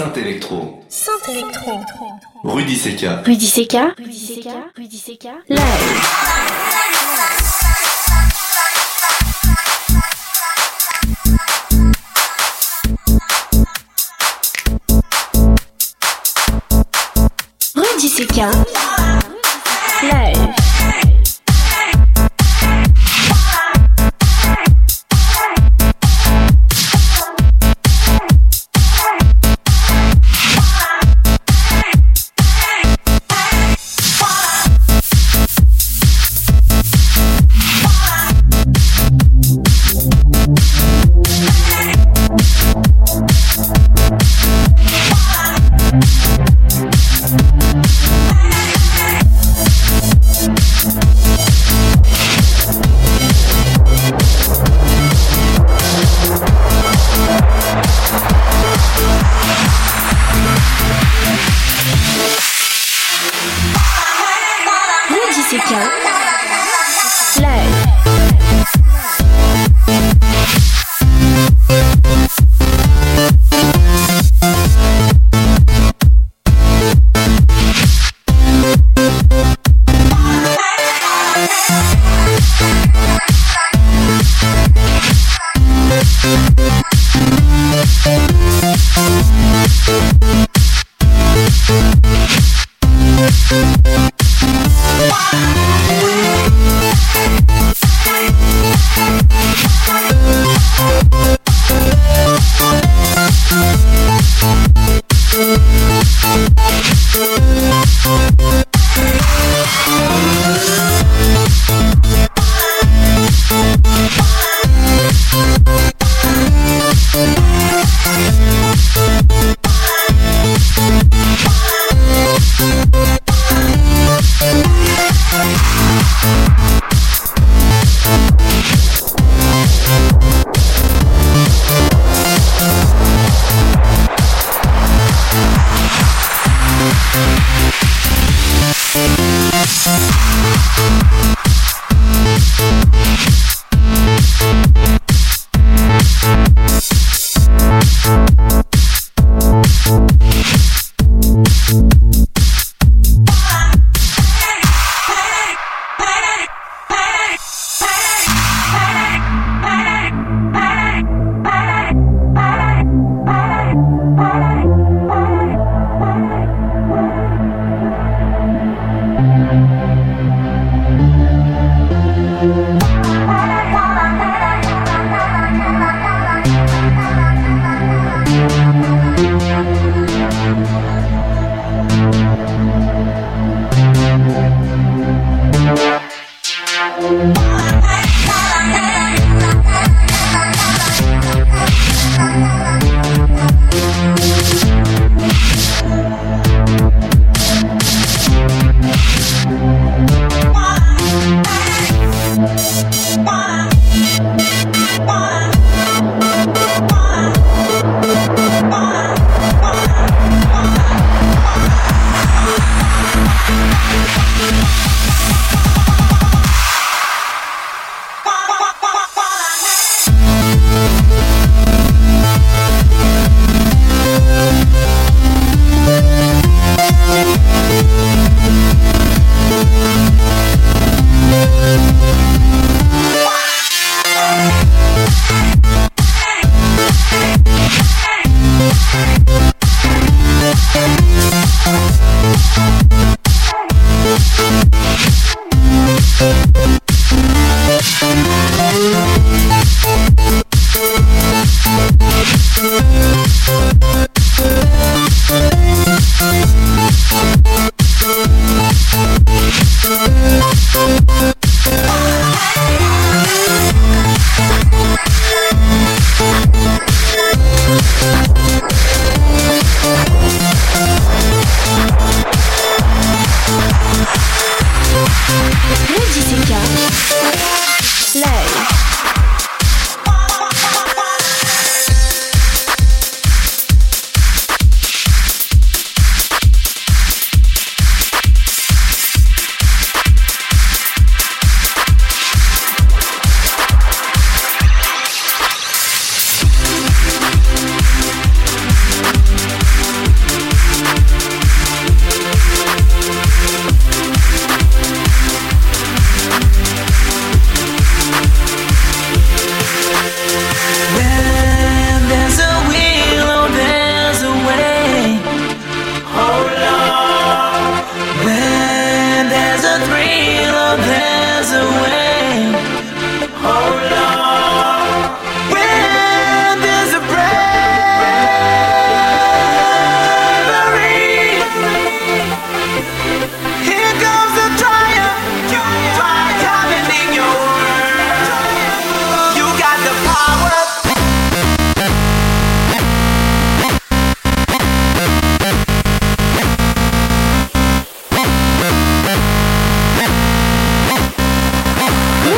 Saint-Électro. Saint-Électro. Rudy Seca. Rudy Seca. Rudy Seca. Rudy Seca. Live. Rudy Seca.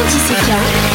Antiseka.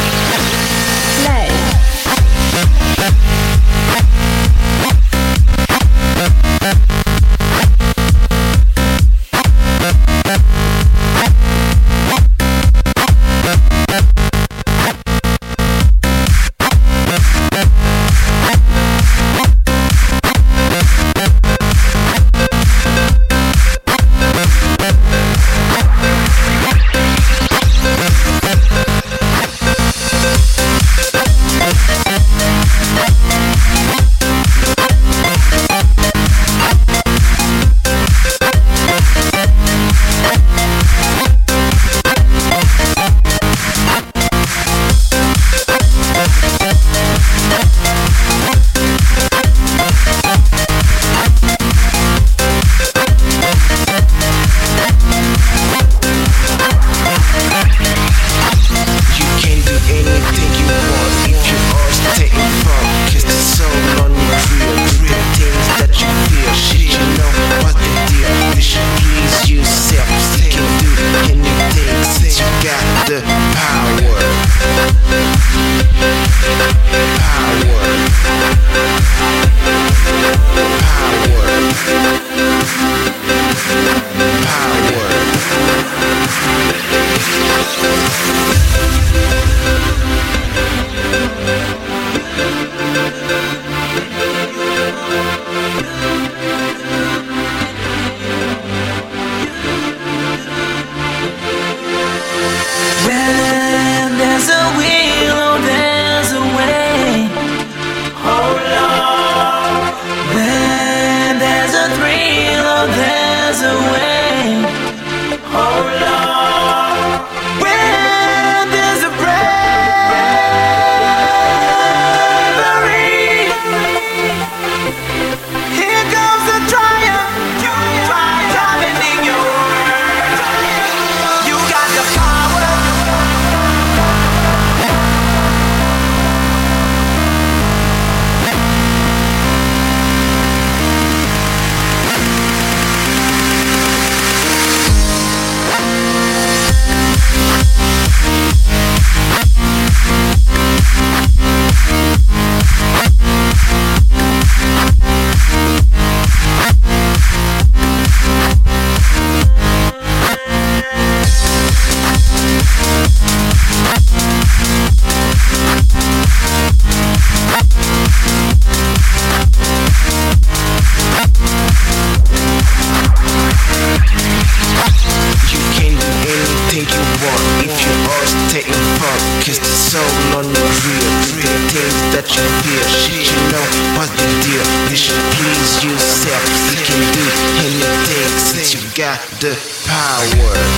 The power.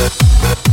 that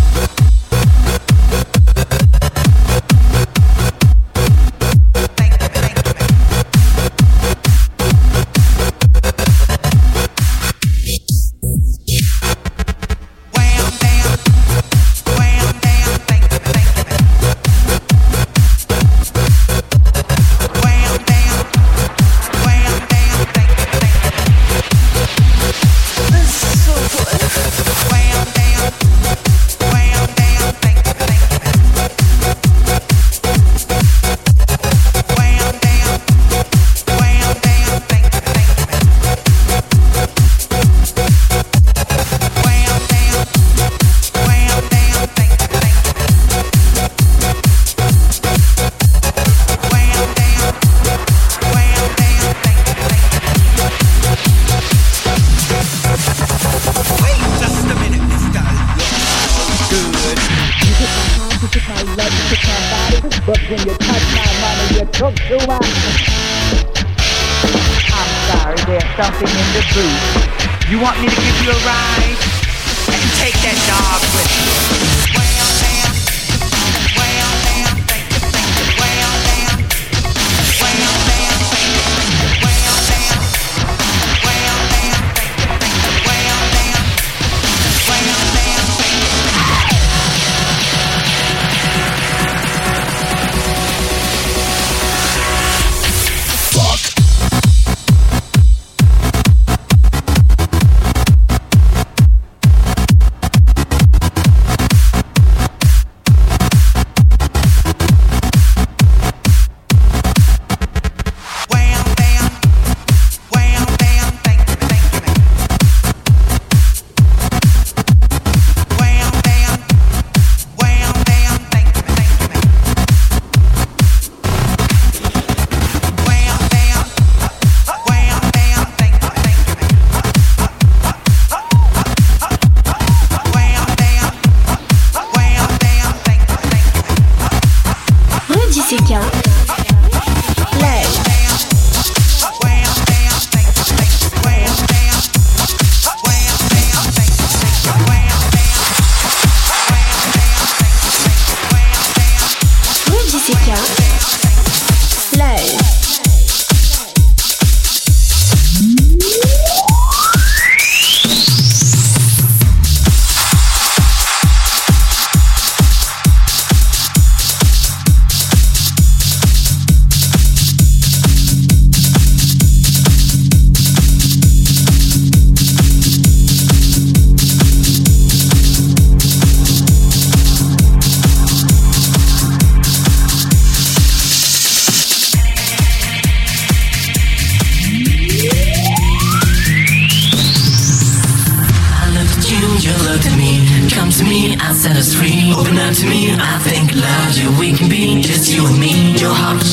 Your heart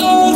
all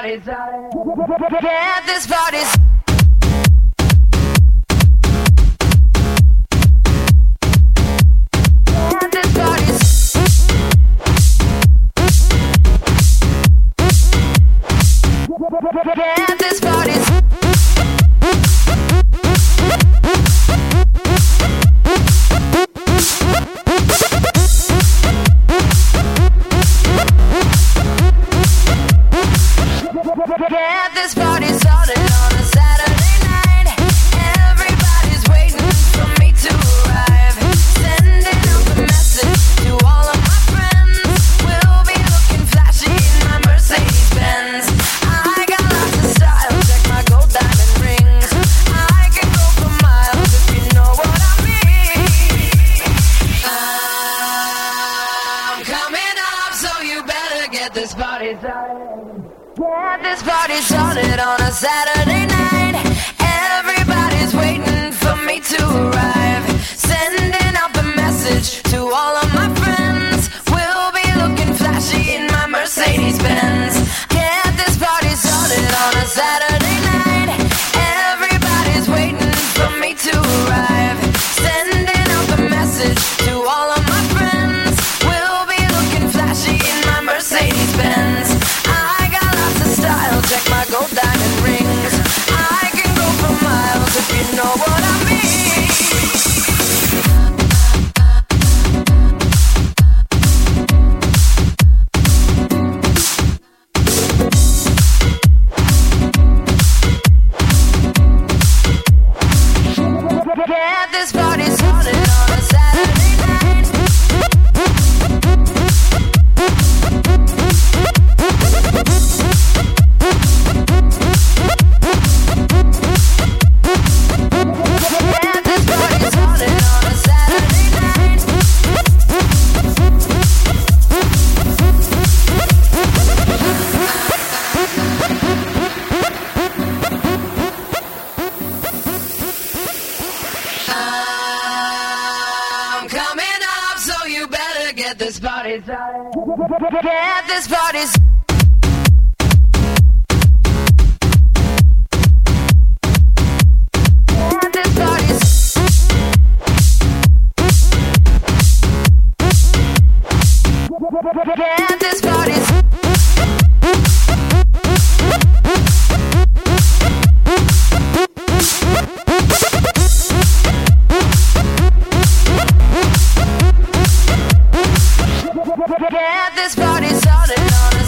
party's this body. This party. Get this party started. and.